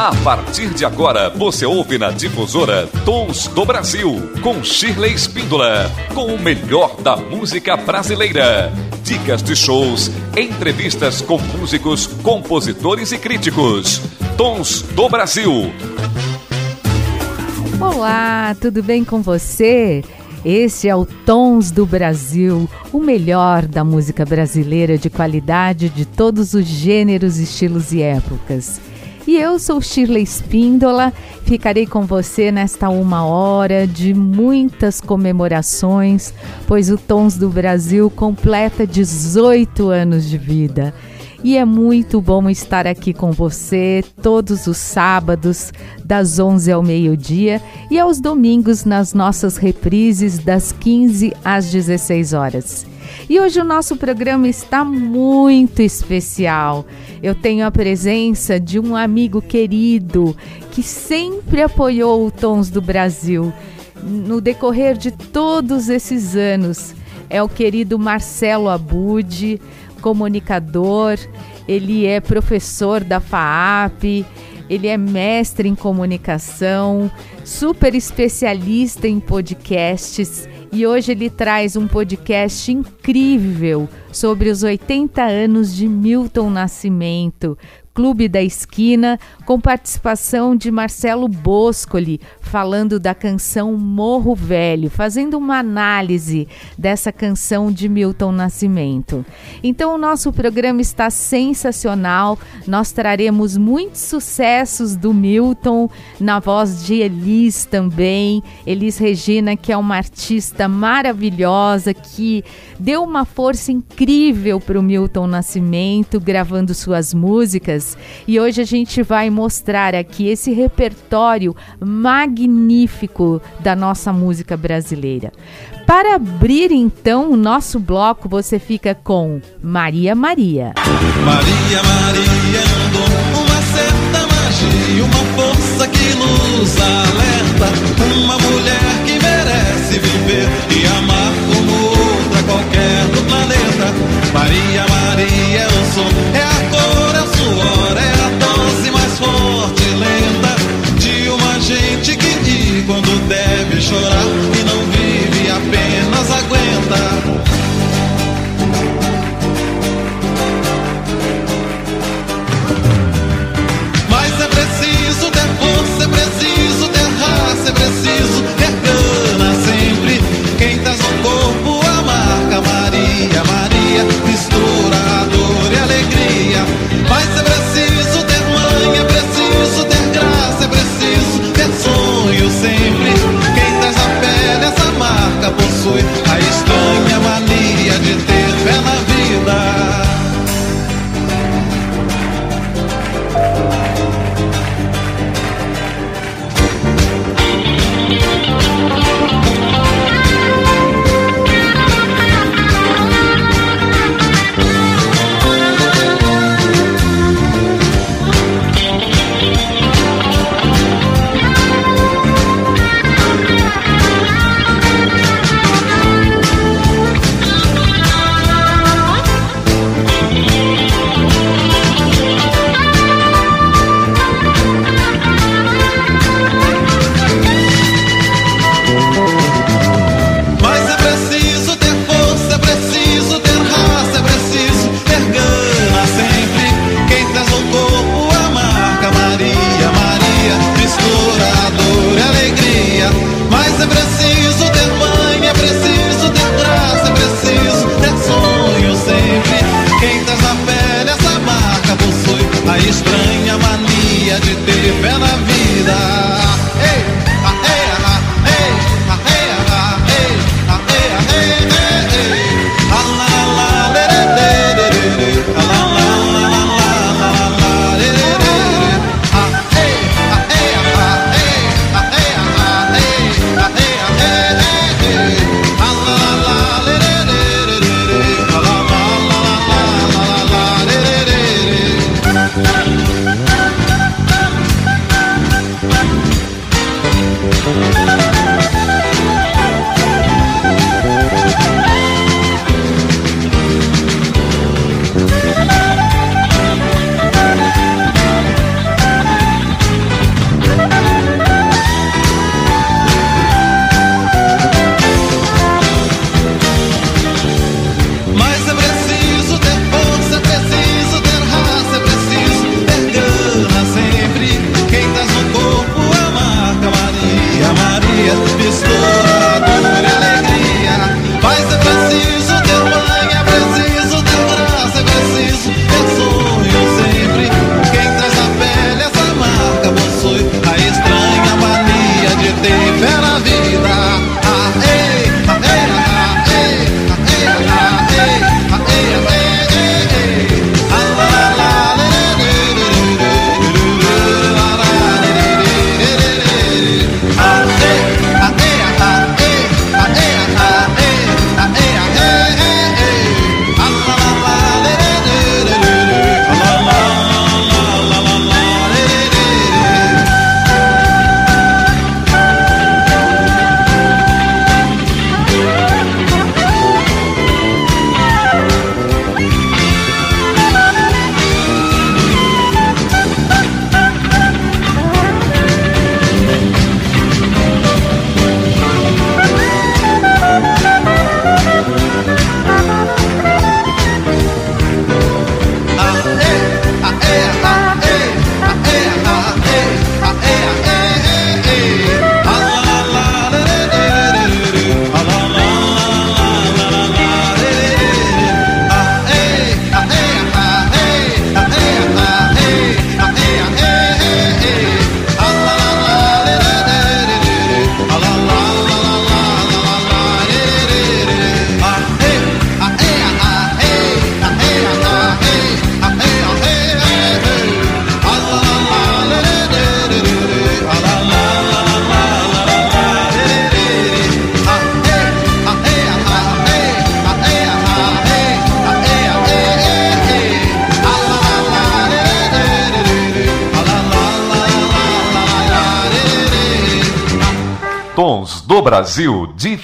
A partir de agora, você ouve na difusora Tons do Brasil, com Shirley Espíndola, com o melhor da música brasileira. Dicas de shows, entrevistas com músicos, compositores e críticos. Tons do Brasil. Olá, tudo bem com você? Esse é o Tons do Brasil, o melhor da música brasileira de qualidade de todos os gêneros, estilos e épocas. E eu sou Shirley Espíndola, ficarei com você nesta uma hora de muitas comemorações, pois o Tons do Brasil completa 18 anos de vida. E é muito bom estar aqui com você todos os sábados, das 11 ao meio-dia, e aos domingos nas nossas reprises, das 15 às 16 horas. E hoje o nosso programa está muito especial. Eu tenho a presença de um amigo querido que sempre apoiou o Tons do Brasil. No decorrer de todos esses anos. É o querido Marcelo Abude, comunicador, ele é professor da FAAP, ele é mestre em comunicação, super especialista em podcasts e hoje ele traz um podcast incrível sobre os 80 anos de Milton Nascimento, Clube da Esquina, com participação de Marcelo Boscoli, falando da canção Morro Velho, fazendo uma análise dessa canção de Milton Nascimento. Então, o nosso programa está sensacional. Nós traremos muitos sucessos do Milton, na voz de Elis também. Elis Regina, que é uma artista maravilhosa, que deu uma força incrível para o Milton Nascimento, gravando suas músicas e hoje a gente vai mostrar aqui esse repertório magnífico da nossa música brasileira. Para abrir então o nosso bloco, você fica com Maria Maria. Maria Maria andou uma certa magia, uma força que nos alerta, uma mulher que merece viver e amar como outra qualquer do planeta. Maria Maria, eu sou deve chorar with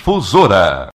Difusora.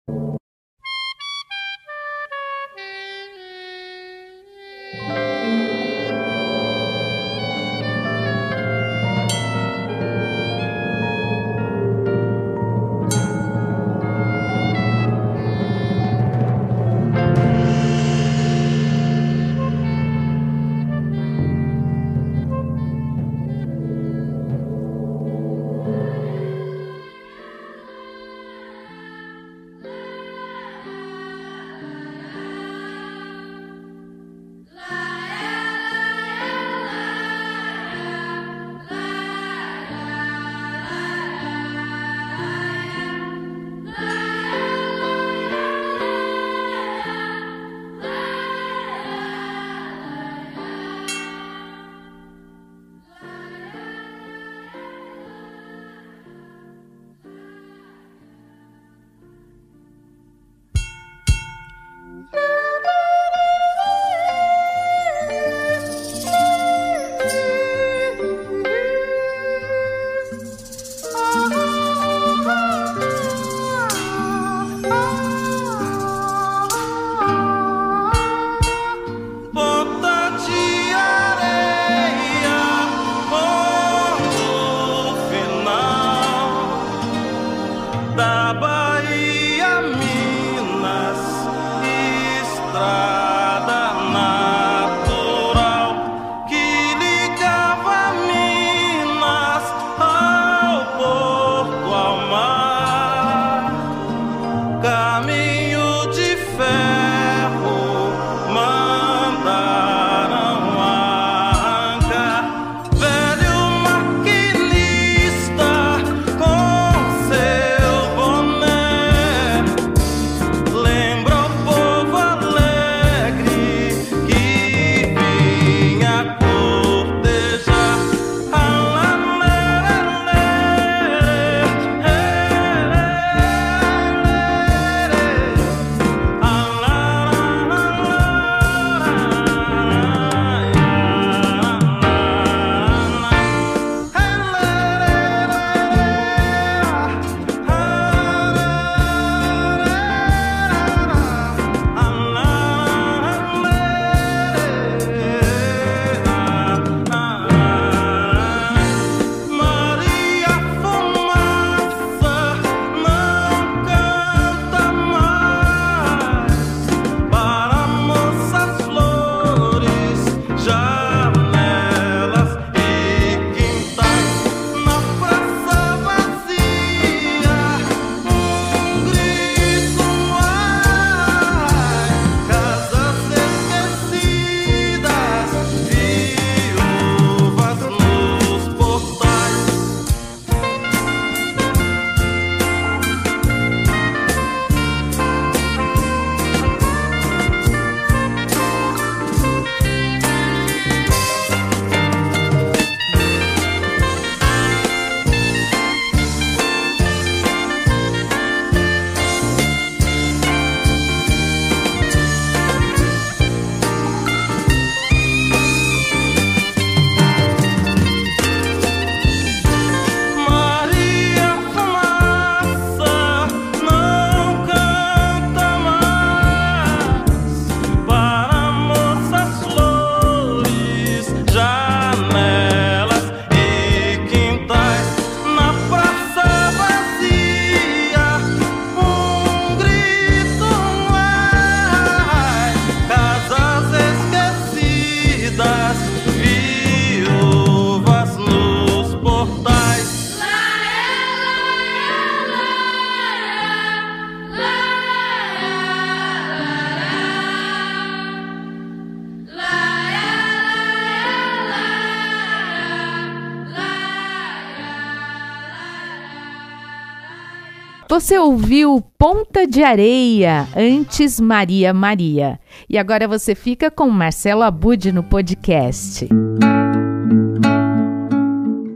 Você ouviu Ponta de Areia, antes Maria Maria. E agora você fica com Marcelo Abud no podcast.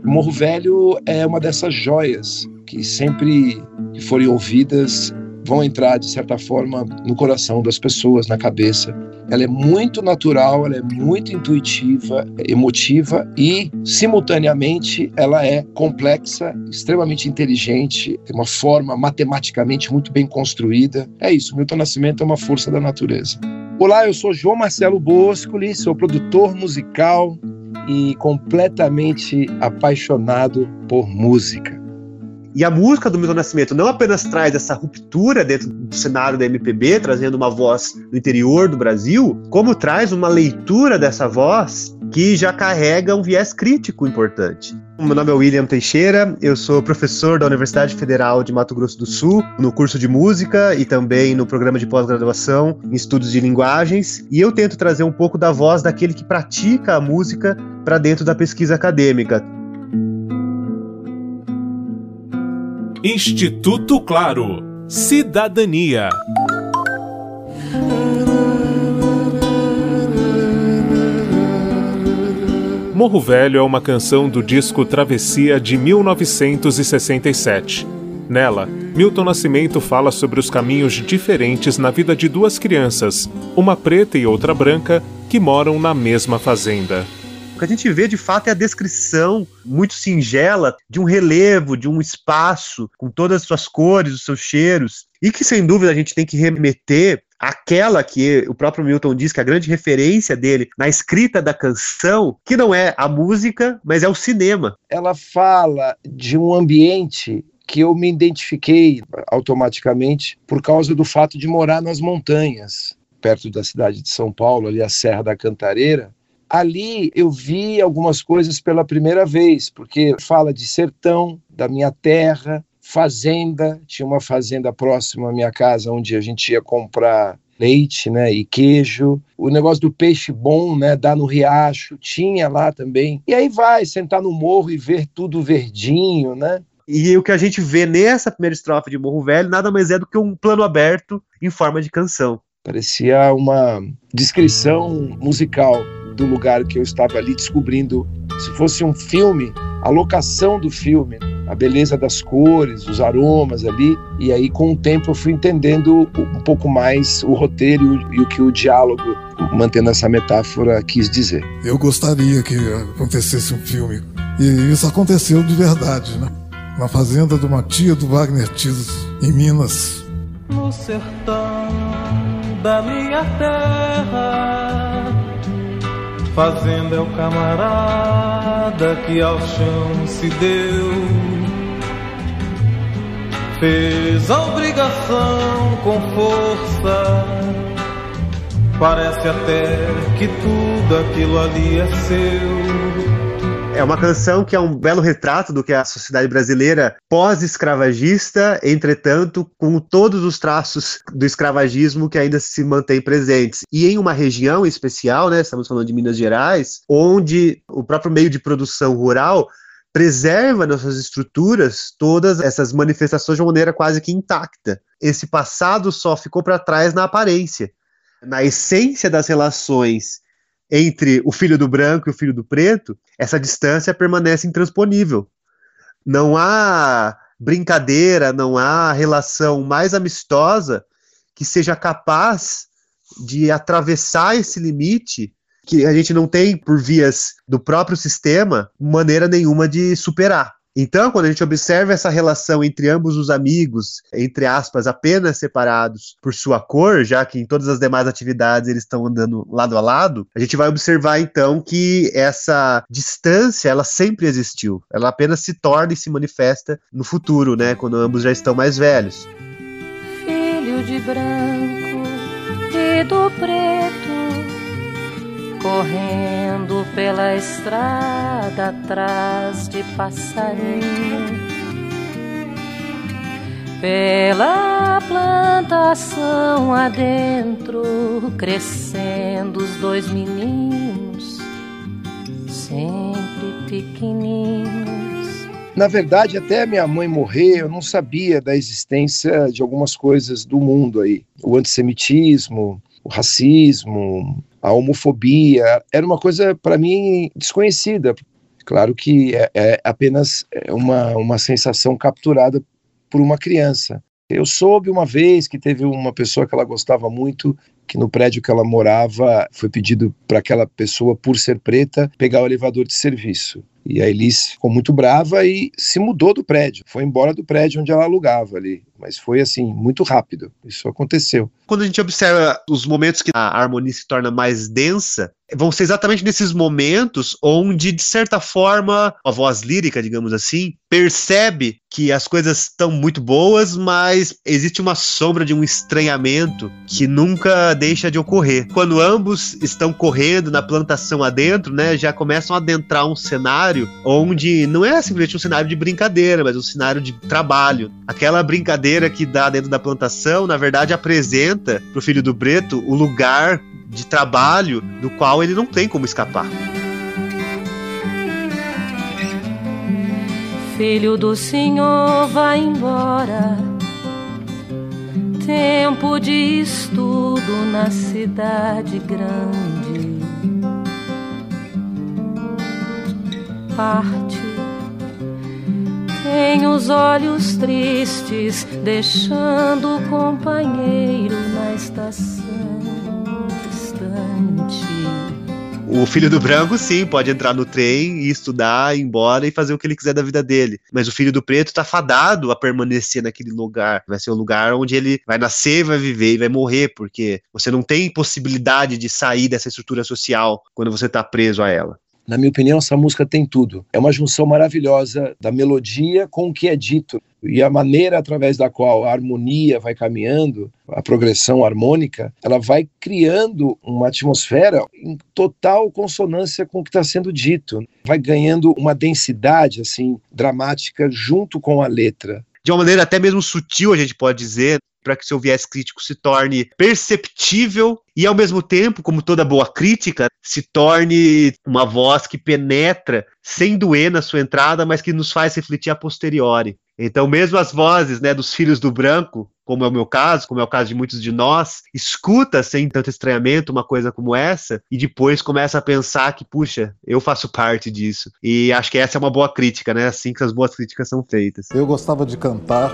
Morro Velho é uma dessas joias que sempre forem ouvidas vão entrar de certa forma no coração das pessoas, na cabeça. Ela é muito natural, ela é muito intuitiva, emotiva e, simultaneamente, ela é complexa, extremamente inteligente, tem uma forma matematicamente muito bem construída. É isso, Milton Nascimento é uma força da natureza. Olá, eu sou João Marcelo Boscoli, sou produtor musical e completamente apaixonado por música. E a música do Milton Nascimento não apenas traz essa ruptura dentro do cenário da MPB, trazendo uma voz do interior do Brasil, como traz uma leitura dessa voz que já carrega um viés crítico importante. Meu nome é William Teixeira, eu sou professor da Universidade Federal de Mato Grosso do Sul, no curso de música e também no programa de pós-graduação em estudos de linguagens, e eu tento trazer um pouco da voz daquele que pratica a música para dentro da pesquisa acadêmica. Instituto Claro. Cidadania. Morro Velho é uma canção do disco Travessia de 1967. Nela, Milton Nascimento fala sobre os caminhos diferentes na vida de duas crianças, uma preta e outra branca, que moram na mesma fazenda. O que a gente vê de fato é a descrição muito singela de um relevo, de um espaço, com todas as suas cores, os seus cheiros, e que sem dúvida a gente tem que remeter aquela que o próprio Milton diz que é a grande referência dele na escrita da canção, que não é a música, mas é o cinema. Ela fala de um ambiente que eu me identifiquei automaticamente por causa do fato de morar nas montanhas, perto da cidade de São Paulo, ali a Serra da Cantareira, ali eu vi algumas coisas pela primeira vez, porque fala de sertão, da minha terra, fazenda, tinha uma fazenda próxima à minha casa onde a gente ia comprar leite, né, e queijo. O negócio do peixe bom, né, dar no riacho, tinha lá também. E aí vai sentar no morro e ver tudo verdinho, né? E o que a gente vê nessa primeira estrofe de Morro Velho nada mais é do que um plano aberto em forma de canção. Parecia uma descrição musical do lugar que eu estava ali descobrindo. Se fosse um filme, a locação do filme, a beleza das cores, os aromas ali. E aí, com o tempo, eu fui entendendo um pouco mais o roteiro e o que o diálogo, mantendo essa metáfora, quis dizer. Eu gostaria que acontecesse um filme. E isso aconteceu de verdade, né? Na fazenda de uma tia do Wagner Tiso, em Minas. No sertão da minha terra Fazenda é o camarada que ao chão se deu. Fez a obrigação com força. Parece até que tudo aquilo ali é seu. É uma canção que é um belo retrato do que é a sociedade brasileira pós-escravagista, entretanto, com todos os traços do escravagismo que ainda se mantém presentes. E em uma região especial, né, estamos falando de Minas Gerais, onde o próprio meio de produção rural preserva nas suas estruturas todas essas manifestações de uma maneira quase que intacta. Esse passado só ficou para trás na aparência. Na essência das relações entre o filho do branco e o filho do preto, essa distância permanece intransponível. Não há brincadeira, não há relação mais amistosa que seja capaz de atravessar esse limite que a gente não tem por vias do próprio sistema maneira nenhuma de superar. Então, quando a gente observa essa relação entre ambos os amigos, entre aspas, apenas separados por sua cor, já que em todas as demais atividades eles estão andando lado a lado, a gente vai observar então que essa distância, ela sempre existiu. Ela apenas se torna e se manifesta no futuro, né, quando ambos já estão mais velhos. Filho de branco e do preto correndo pela estrada atrás de passarinho, pela plantação adentro, crescendo os dois meninos, sempre pequeninos. Na verdade, até minha mãe morrer, eu não sabia da existência de algumas coisas do mundo aí. O antissemitismo, o racismo, a homofobia, era uma coisa para mim desconhecida. Claro que é, é apenas é, uma, uma sensação capturada por uma criança. Eu soube uma vez que teve uma pessoa que ela gostava muito que no prédio que ela morava foi pedido para aquela pessoa, por ser preta, pegar o elevador de serviço. E a Elis ficou muito brava e se mudou do prédio, foi embora do prédio onde ela alugava ali. Mas foi assim, muito rápido. Isso aconteceu. Quando a gente observa os momentos que a harmonia se torna mais densa, vão ser exatamente nesses momentos onde, de certa forma, a voz lírica, digamos assim, percebe que as coisas estão muito boas, mas existe uma sombra de um estranhamento que nunca deixa de ocorrer. Quando ambos estão correndo na plantação adentro, né, já começam a adentrar um cenário onde não é simplesmente um cenário de brincadeira, mas um cenário de trabalho. Aquela brincadeira que dá dentro da plantação, na verdade, apresenta para o filho do Breto o lugar de trabalho do qual ele não tem como escapar. Filho do Senhor, vai embora. Tempo de estudo na cidade grande. Parte. Tem os olhos tristes, deixando o companheiro na estação distante. O filho do branco, sim, pode entrar no trem e estudar, ir embora e fazer o que ele quiser da vida dele. Mas o filho do preto tá fadado a permanecer naquele lugar. Vai ser o lugar onde ele vai nascer, vai viver e vai morrer, porque você não tem possibilidade de sair dessa estrutura social quando você tá preso a ela. Na minha opinião, essa música tem tudo. É uma junção maravilhosa da melodia com o que é dito. E a maneira através da qual a harmonia vai caminhando, a progressão harmônica, ela vai criando uma atmosfera em total consonância com o que está sendo dito. Vai ganhando uma densidade assim dramática junto com a letra. De uma maneira até mesmo sutil, a gente pode dizer, para que seu viés crítico se torne perceptível e, ao mesmo tempo, como toda boa crítica, se torne uma voz que penetra sem doer na sua entrada, mas que nos faz refletir a posteriori. Então, mesmo as vozes né, dos filhos do branco, como é o meu caso, como é o caso de muitos de nós, escuta sem tanto estranhamento uma coisa como essa e depois começa a pensar que, puxa, eu faço parte disso. E acho que essa é uma boa crítica, né? Assim que as boas críticas são feitas. Eu gostava de cantar,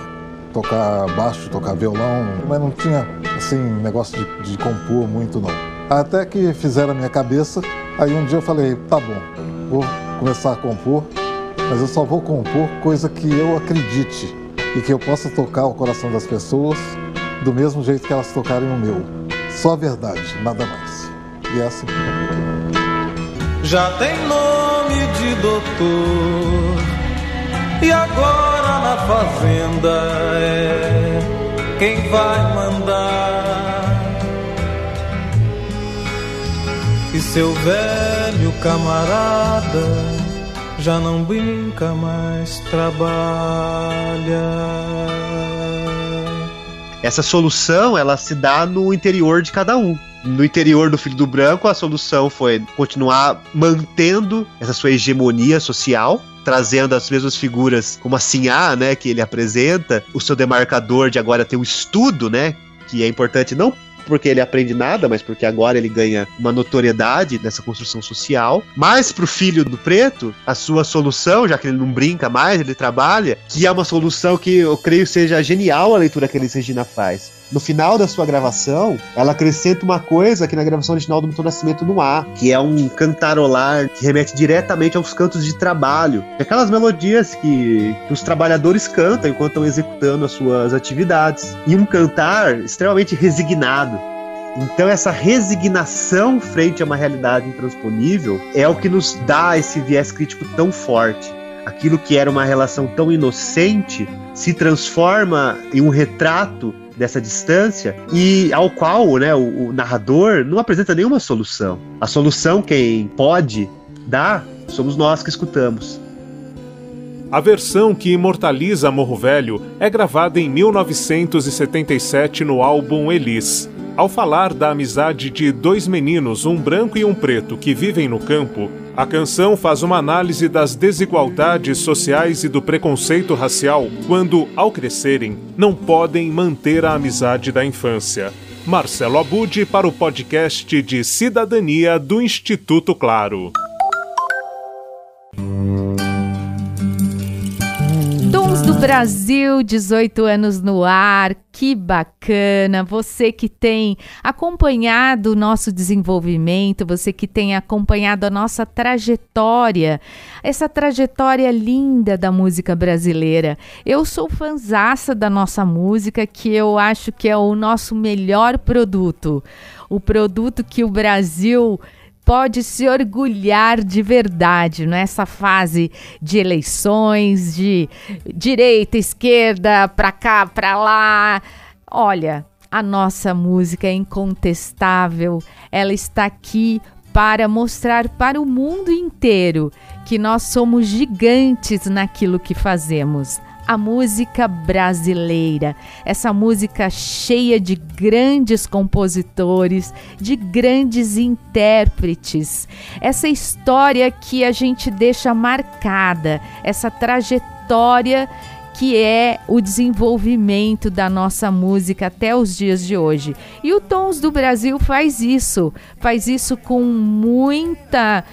tocar baixo, tocar violão, mas não tinha, assim, negócio de, de compor muito, não. Até que fizeram a minha cabeça, aí um dia eu falei, tá bom, vou começar a compor, mas eu só vou compor coisa que eu acredite e que eu possa tocar o coração das pessoas do mesmo jeito que elas tocarem o meu. Só a verdade, nada mais. E é assim. Já tem nome de doutor. E agora na fazenda é quem vai mandar. E seu velho camarada já não brinca, mais trabalha. Essa solução, ela se dá no interior de cada um. No interior do Filho do Branco, a solução foi continuar mantendo essa sua hegemonia social, trazendo as mesmas figuras como a Sinhá, né, que ele apresenta, o seu demarcador de agora ter um estudo, né, que é importante não porque ele aprende nada, mas porque agora ele ganha uma notoriedade nessa construção social. Mas pro filho do preto, a sua solução, já que ele não brinca mais, ele trabalha, que é uma solução que eu creio seja genial a leitura que a Elis Regina faz. No final da sua gravação, ela acrescenta uma coisa que na gravação original do Milton Nascimento não há, que é um cantarolar que remete diretamente aos cantos de trabalho. Aquelas melodias que, que os trabalhadores cantam enquanto estão executando as suas atividades. E um cantar extremamente resignado. Então, essa resignação frente a uma realidade intransponível é o que nos dá esse viés crítico tão forte. Aquilo que era uma relação tão inocente se transforma em um retrato dessa distância e ao qual né, o, o narrador não apresenta nenhuma solução. A solução quem pode dar somos nós que escutamos. A versão que imortaliza Morro Velho é gravada em 1977 no álbum Elis. Ao falar da amizade de dois meninos, um branco e um preto, que vivem no campo, a canção faz uma análise das desigualdades sociais e do preconceito racial quando, ao crescerem, não podem manter a amizade da infância. Marcelo Abude para o podcast de Cidadania do Instituto Claro. Brasil, 18 anos no ar, que bacana! Você que tem acompanhado o nosso desenvolvimento, você que tem acompanhado a nossa trajetória, essa trajetória linda da música brasileira. Eu sou fanzaça da nossa música, que eu acho que é o nosso melhor produto. O produto que o Brasil pode se orgulhar de verdade nessa fase de eleições, de direita, esquerda, para cá, para lá. Olha, a nossa música é incontestável, ela está aqui para mostrar para o mundo inteiro que nós somos gigantes naquilo que fazemos a música brasileira, essa música cheia de grandes compositores, de grandes intérpretes, essa história que a gente deixa marcada, essa trajetória que é o desenvolvimento da nossa música até os dias de hoje. E o Tons do Brasil faz isso, faz isso com muita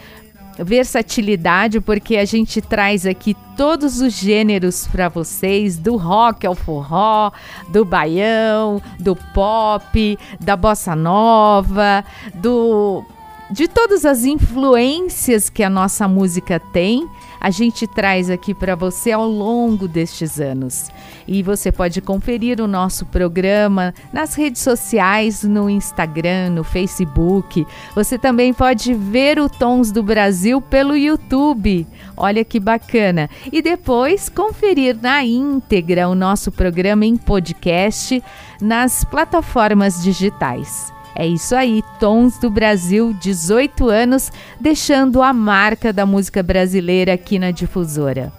versatilidade, porque a gente traz aqui todos os gêneros para vocês, do rock ao forró, do baião, do pop, da bossa nova, do de todas as influências que a nossa música tem a gente traz aqui para você ao longo destes anos. E você pode conferir o nosso programa nas redes sociais, no Instagram, no Facebook. Você também pode ver o Tons do Brasil pelo YouTube. Olha que bacana. E depois conferir na íntegra o nosso programa em podcast nas plataformas digitais. É isso aí, Tons do Brasil, 18 anos, deixando a marca da música brasileira aqui na difusora.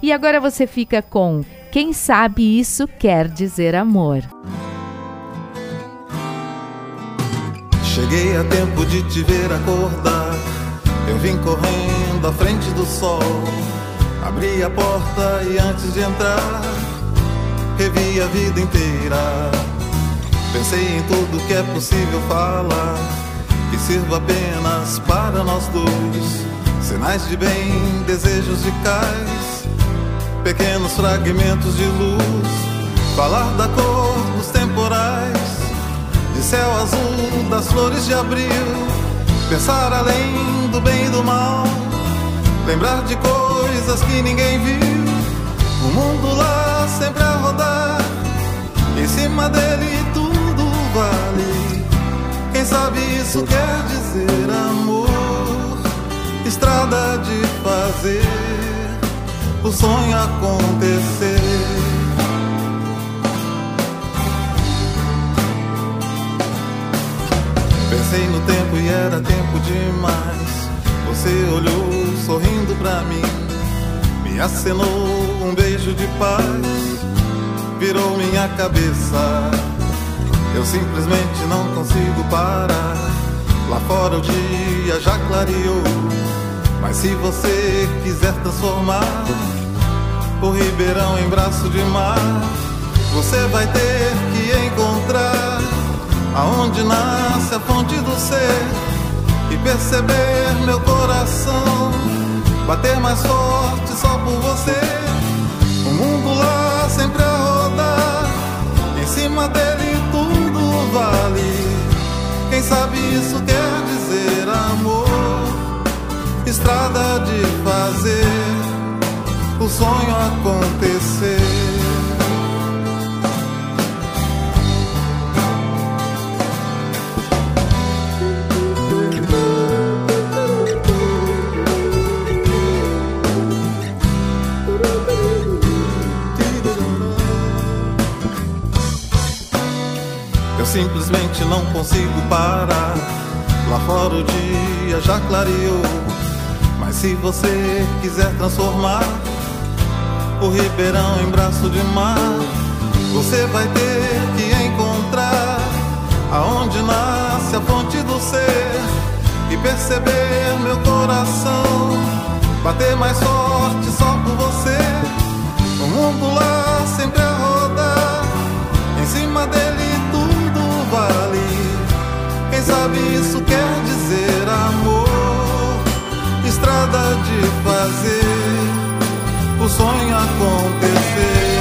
E agora você fica com Quem sabe isso quer dizer amor. Cheguei a tempo de te ver acordar. Eu vim correndo à frente do sol. Abri a porta e antes de entrar, revi a vida inteira. Pensei em tudo que é possível falar, que sirva apenas para nós dois. Sinais de bem, desejos de cais, pequenos fragmentos de luz. Falar da cor dos temporais, de céu azul, das flores de abril. Pensar além do bem e do mal, lembrar de coisas que ninguém viu. O mundo lá sempre a rodar, em cima dele vale. Quem sabe isso quer dizer amor, estrada de fazer o sonho acontecer. Pensei no tempo e era tempo demais. Você olhou sorrindo pra mim, me acenou um beijo de paz, virou minha cabeça eu simplesmente não consigo parar. Lá fora o dia já clareou. Mas se você quiser transformar o Ribeirão em braço de mar, você vai ter que encontrar aonde nasce a fonte do ser e perceber meu coração bater mais forte só por você. O mundo lá sempre a rodar, em cima dele vale. Quem sabe isso quer dizer amor? Estrada de fazer o sonho acontecer. Simplesmente não consigo parar. Lá fora o dia já clareou. Mas se você quiser transformar o Ribeirão em braço de mar, você vai ter que encontrar aonde nasce a fonte do ser e perceber meu coração bater mais forte só por você. O mundo lá sempre a rodar em cima dele vale. Quem sabe isso quer dizer amor? Estrada de fazer o sonho acontecer.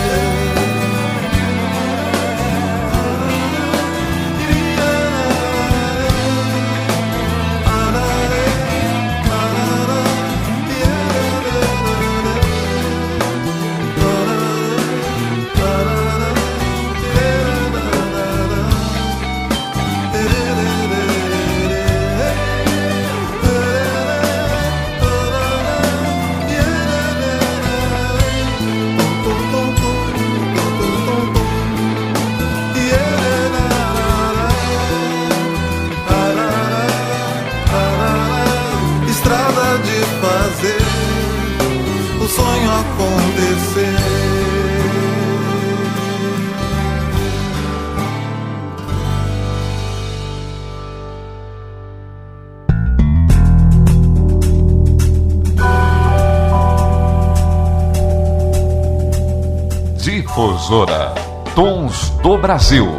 Brasil.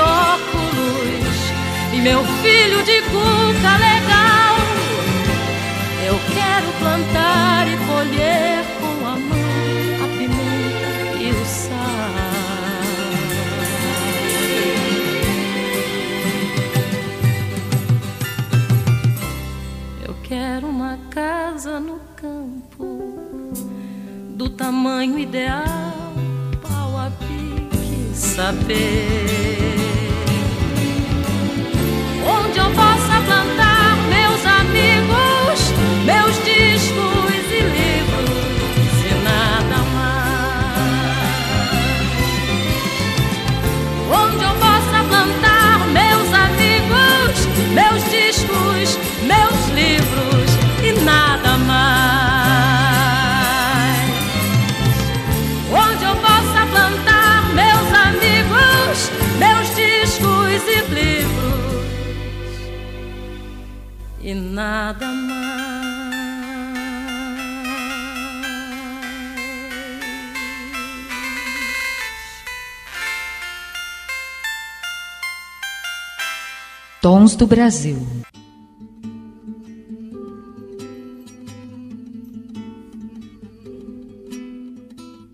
óculos e meu filho de cuca legal. Eu quero plantar e colher com a mão a pimenta e o sal. Eu quero uma casa no campo do tamanho ideal, pau a pique, saber. Brasil. Tons do Brasil.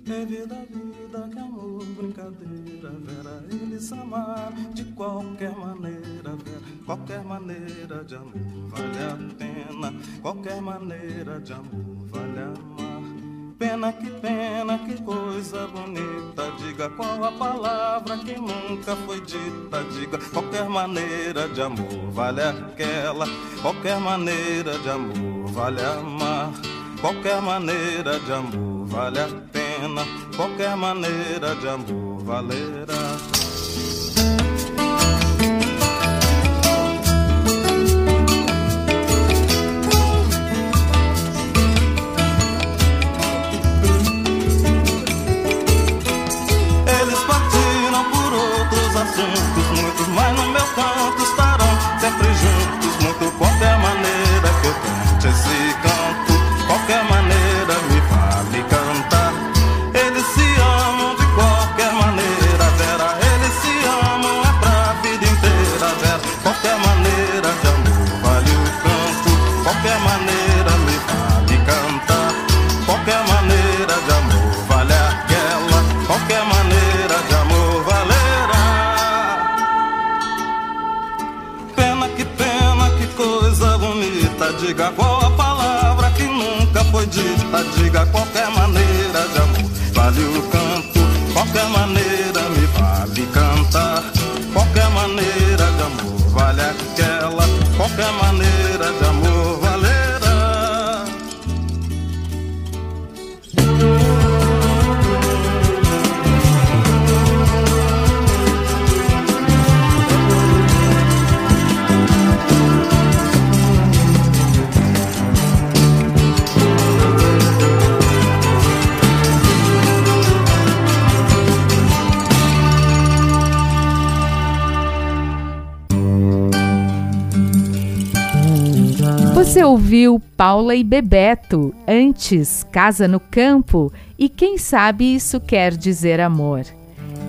É vida, que amor, brincadeira, Vera, eles amaram de qualquer maneira, qualquer maneira de amor vale a pena, qualquer maneira de amor vale amar. Pena que pena, que coisa bonita. Diga qual a palavra que nunca foi dita. Diga qualquer maneira de amor vale aquela. Qualquer maneira de amor vale amar. Qualquer maneira de amor vale a pena. Qualquer maneira de amor valerá. Você ouviu Paula e Bebeto, antes Casa no Campo e quem sabe isso quer dizer amor.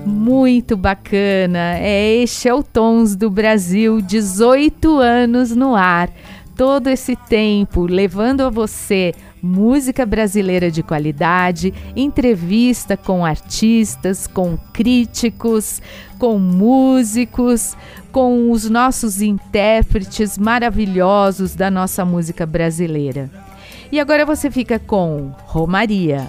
Muito bacana, é este é o Tons do Brasil, 18 anos no ar. Todo esse tempo levando a você música brasileira de qualidade, entrevista com artistas, com críticos, com músicos, com os nossos intérpretes maravilhosos da nossa música brasileira. E agora você fica com Romaria.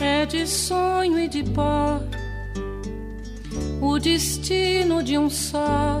É de sonho e de pó o destino de um só.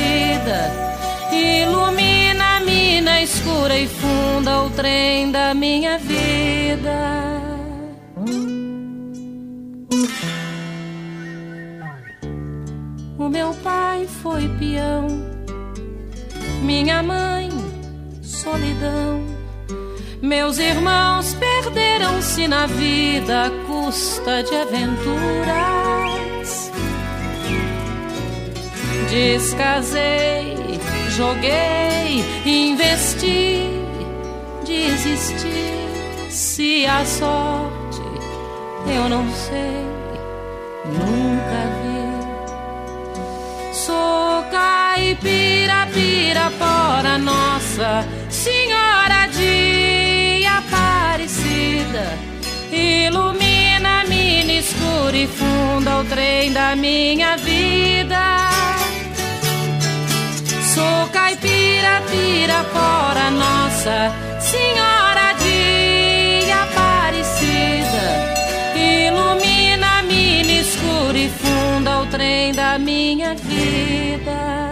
Trem da minha vida. O meu pai foi peão, minha mãe, solidão. Meus irmãos perderam-se na vida à custa de aventuras. Descasei joguei, investi, desisti. Se a sorte eu não sei, nunca vi. Sou caipira, pirapora, nossa Senhora de Aparecida. Ilumina mina escura e funda o trem da minha vida. Sou caipira, pirapora, nossa Senhora de Aparecida. Ilumina a mina escura e funda o trem da minha vida.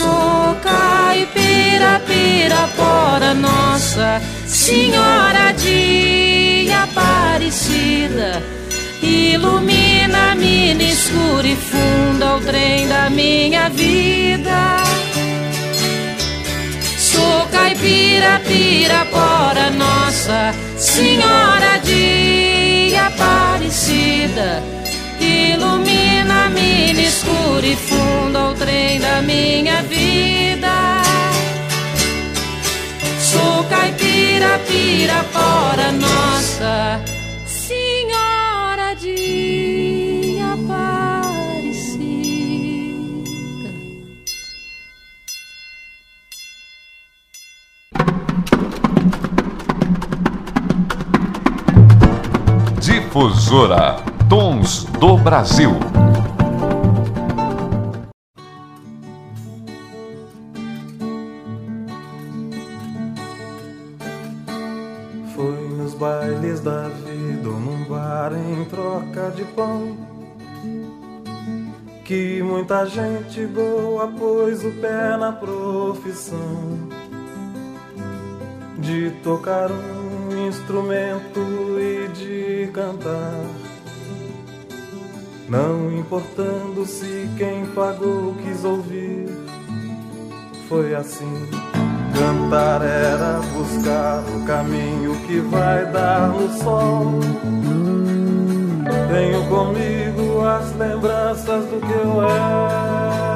Sou caipira, pirapora, nossa Senhora de Aparecida. Ilumina a mina escura e funda o trem da minha vida. Sou caipira, pirapora, nossa Senhora de Aparecida ilumina-me no e funda o trem da minha vida. Sou caipira, pira, fora nossa Senhora de Aparecida. Difusora Tons do Brasil. Foi nos bailes da vida num bar em troca de pão que muita gente boa pôs o pé na profissão de tocar um instrumento e de cantar. Não importando se quem pagou quis ouvir, foi assim. Cantar era buscar o caminho que vai dar no sol. Tenho comigo as lembranças do que eu era.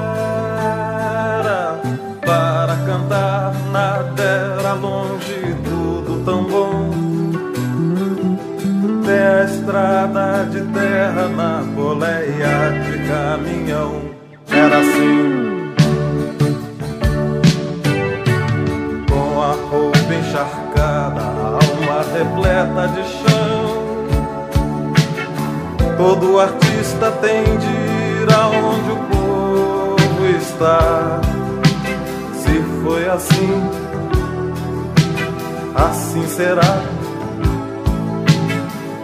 Todo artista tem de ir aonde o povo está. Se foi assim, assim será.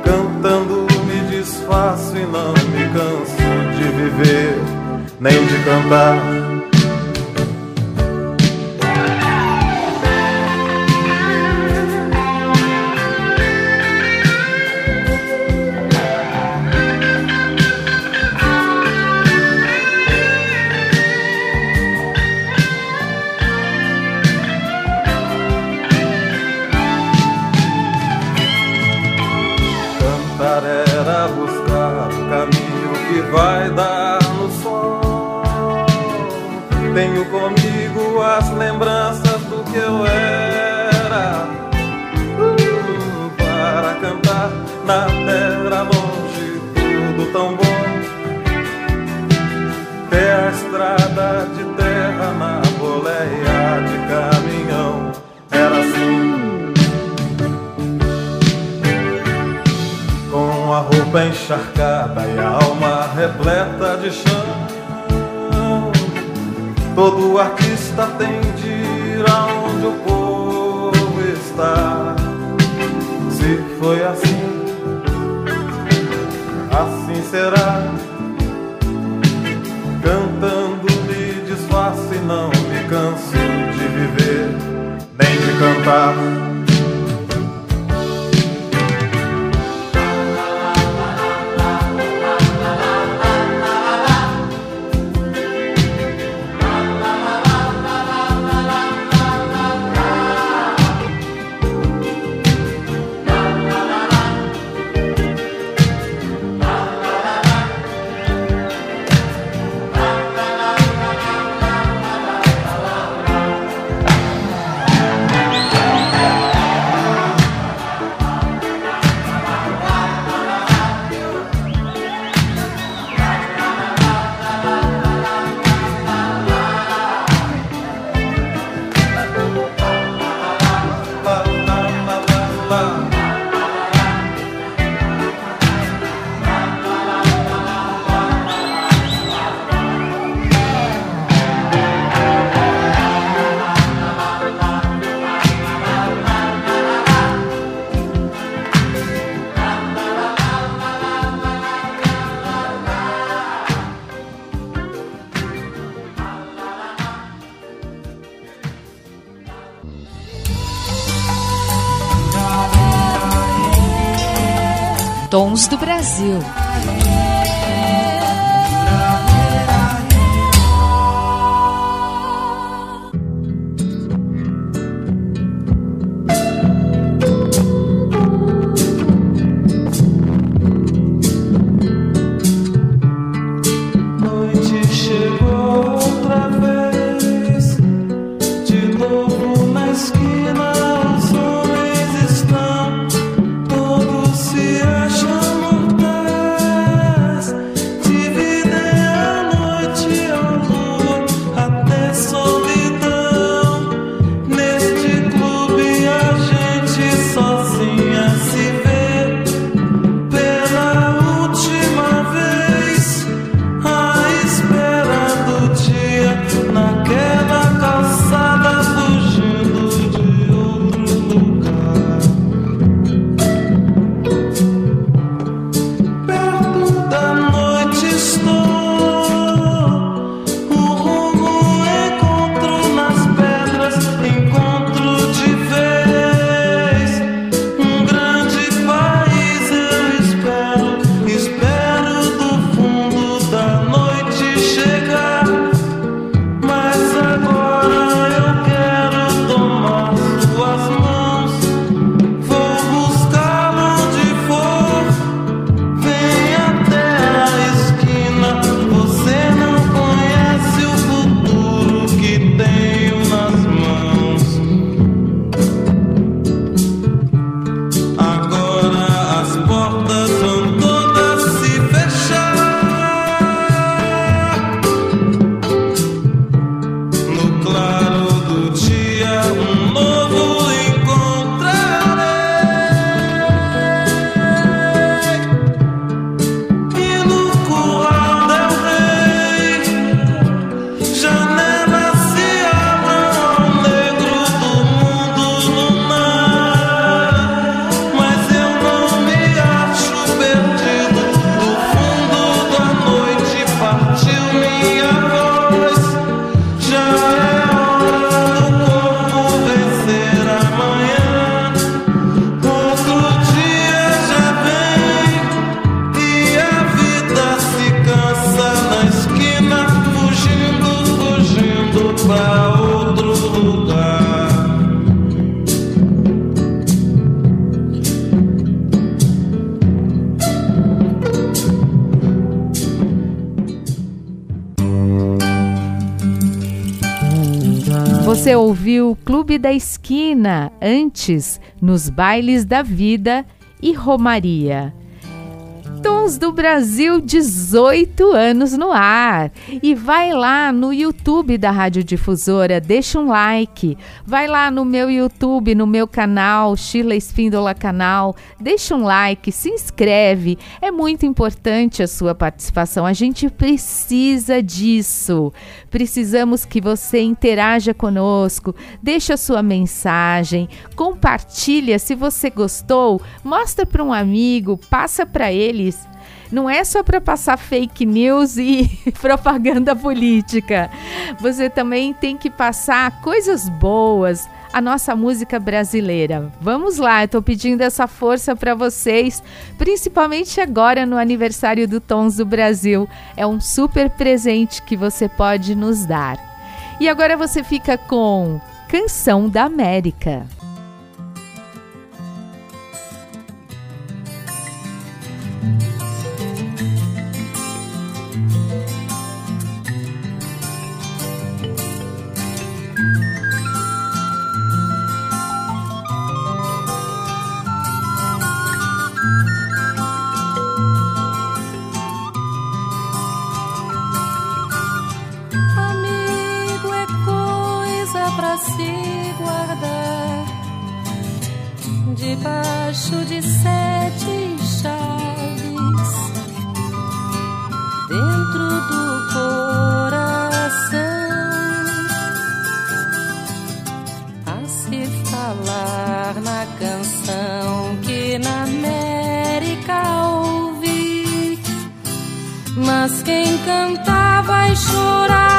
Cantando me desfaço e não me canso de viver, nem de. Cantar será. Tons do Brasil. Você ouviu Clube da Esquina, antes, nos Bailes da Vida e Romaria. Tons do Brasil, 18 anos no ar. E vai lá no YouTube da Rádio Difusora, deixa um like. Vai lá no meu YouTube, no meu canal, Sheila Espíndola Canal, deixa um like, se inscreve. É muito importante a sua participação. A gente precisa disso. Precisamos que você interaja conosco, deixe a sua mensagem, compartilha se você gostou, mostra para um amigo, passa para eles não é só para passar fake news e propaganda política. Você também tem que passar coisas boas, a nossa música brasileira. Vamos lá, eu tô pedindo essa força para vocês, principalmente agora no aniversário do Tons do Brasil. É um super presente que você pode nos dar. E agora você fica com Canção da América. Debaixo de sete chaves dentro do coração a se falar na canção que na América ouvi, mas quem canta vai chorar.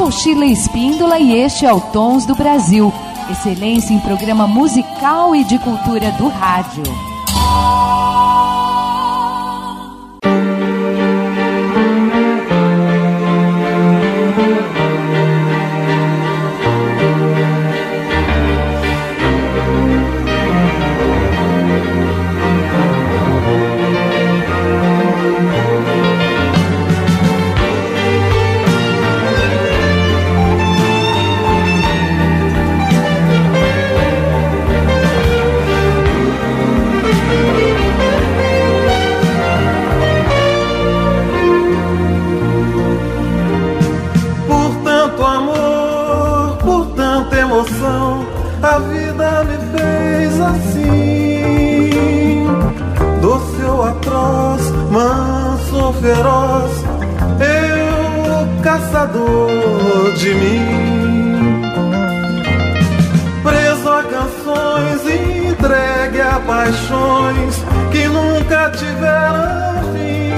Sou Sheila Espíndola e este é o Tons do Brasil. Excelência em programa musical e de cultura do rádio. De mim. Preso a canções há paixões que nunca tiveram fim.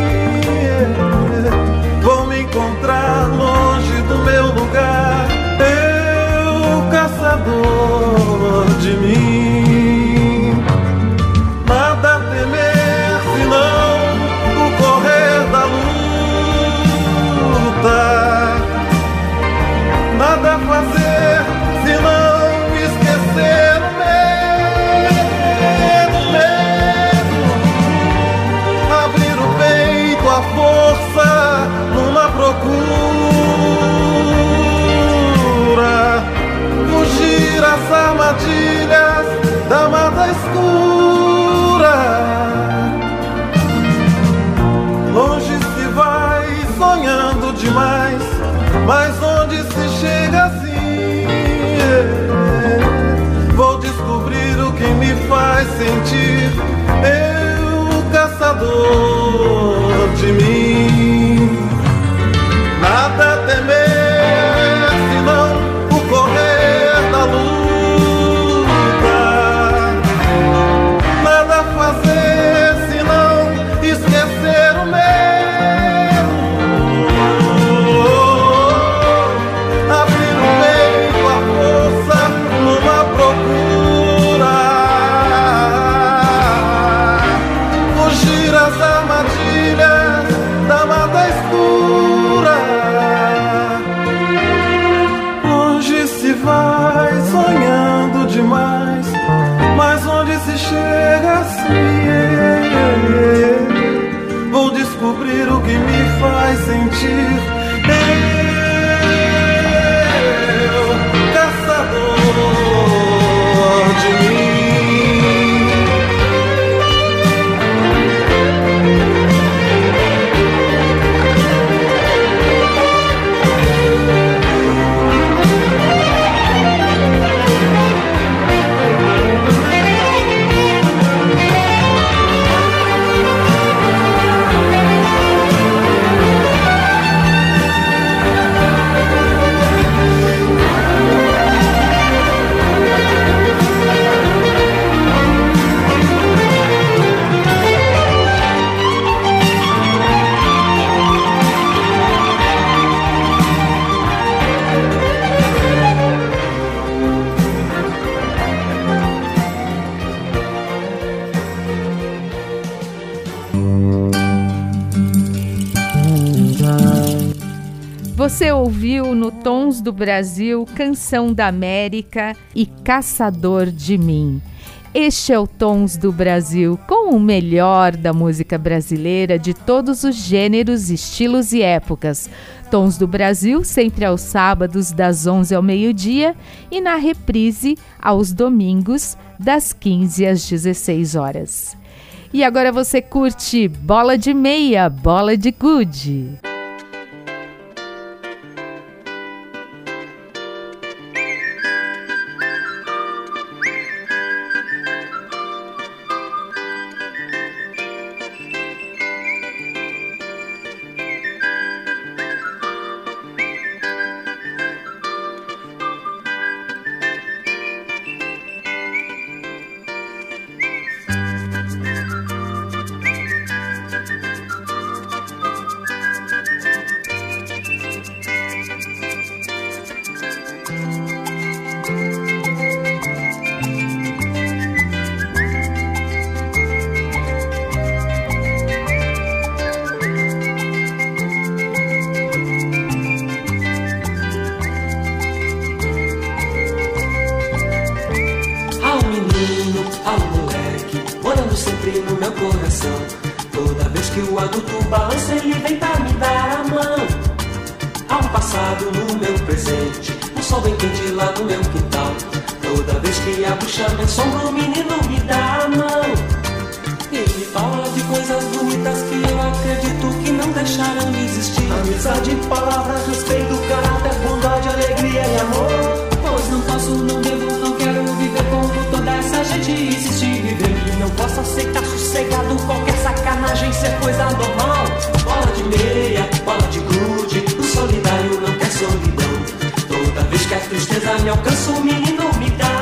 Vou me encontrar longe do meu lugar, eu caçador de mim. Você ouviu no Tons do Brasil Canção da América e Caçador de Mim. Este é o Tons do Brasil, com o melhor da música brasileira de todos os gêneros, estilos e épocas. Tons do Brasil, sempre aos sábados, das 11 ao meio-dia, e na reprise, aos domingos, das 15 às 16 horas. E agora você curte Bola de Meia, Bola de Gude. Sempre no meu coração. Toda vez que o adulto balança, ele vem pra me dar a mão. Há um passado no meu presente, um sol bem quente lá no meu quintal. Toda vez que a bucha me assombra, o menino me dá a mão. E me fala de coisas bonitas que eu acredito que não deixarão de existir. Amizade, palavras, respeito, caráter, bondade, alegria e amor. Pois não posso, não devo, não quero viver como toda essa gente insiste em viver. E não posso aceitar sossegado qualquer sacanagem ser coisa normal. Bola de meia, bola de grude, o solidário não quer solidão. Toda vez que a tristeza me alcança, o menino me dá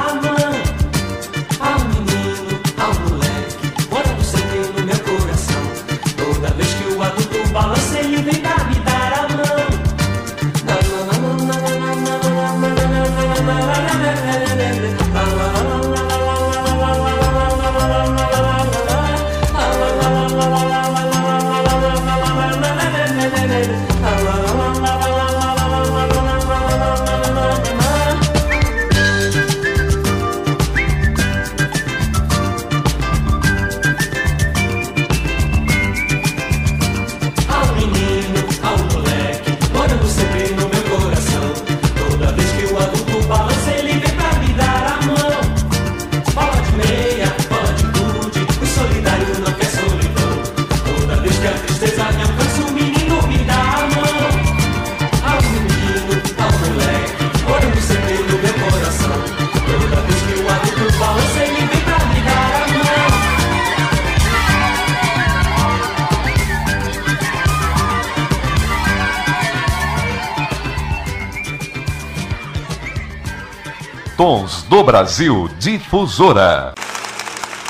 tons do Brasil Difusora.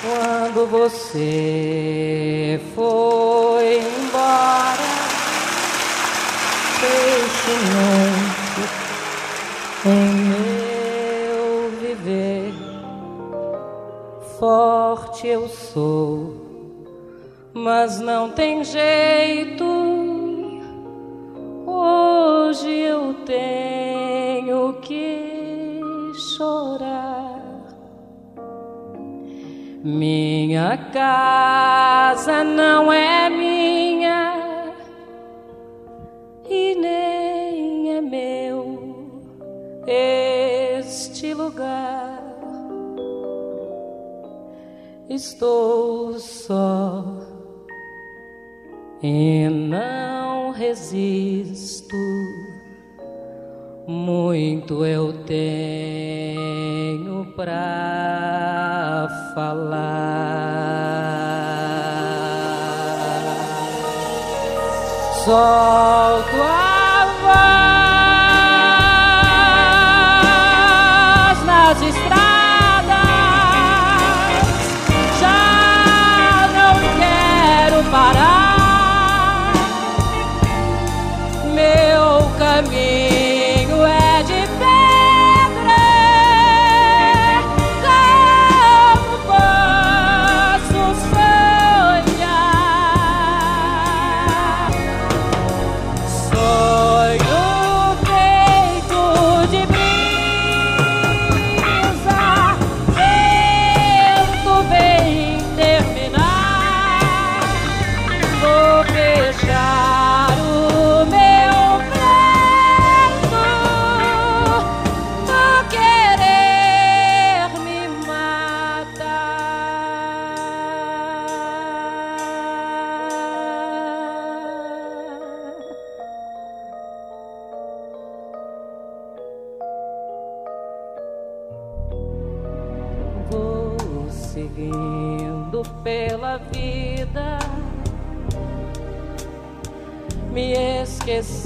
Quando você foi embora, deixe em meu viver. Forte eu sou, mas não tem jeito. Hoje eu tenho que chorar. Minha casa não é minha e nem é meu este lugar. Estou só e não resisto muito eu tenho pra falar. Solto a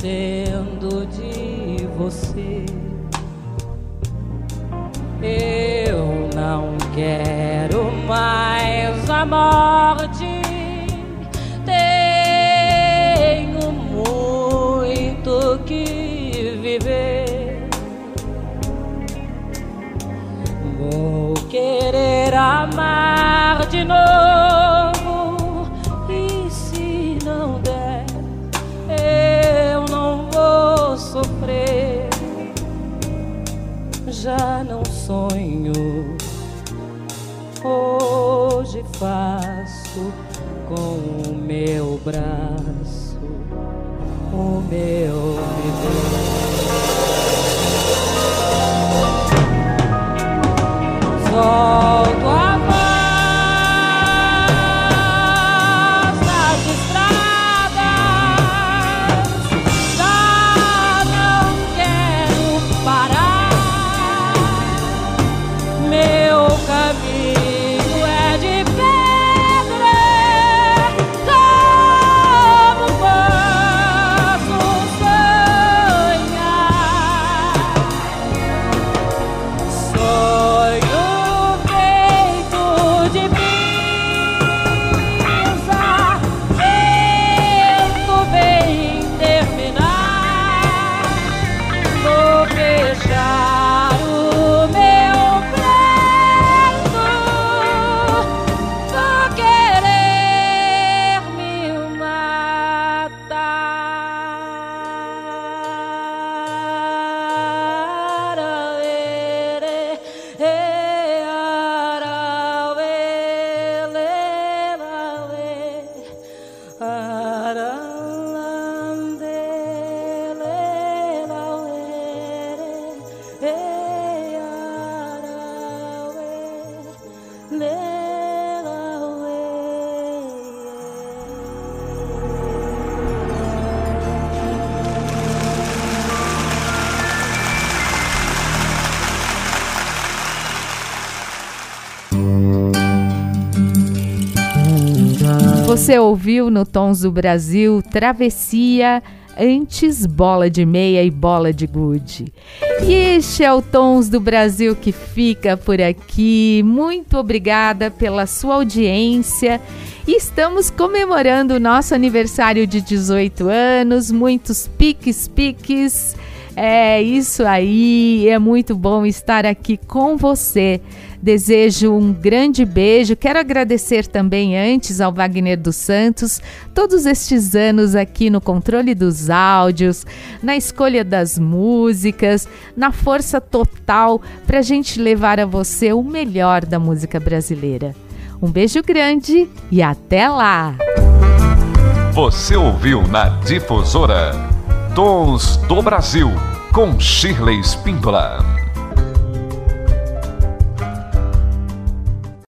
say Você ouviu no Tons do Brasil Travessia antes bola de meia e bola de gude. E este é o Tons do Brasil que fica por aqui. Muito obrigada pela sua audiência. Estamos comemorando o nosso aniversário de 18 anos, muitos piques, piques. É isso aí, é muito bom estar aqui com você Desejo um grande beijo. Quero agradecer também antes ao Wagner dos Santos todos estes anos aqui no controle dos áudios, na escolha das músicas, na força total para a gente levar a você o melhor da música brasileira. Um beijo grande e até lá! Você ouviu na Difusora Tons do Brasil com Shirley Spindola.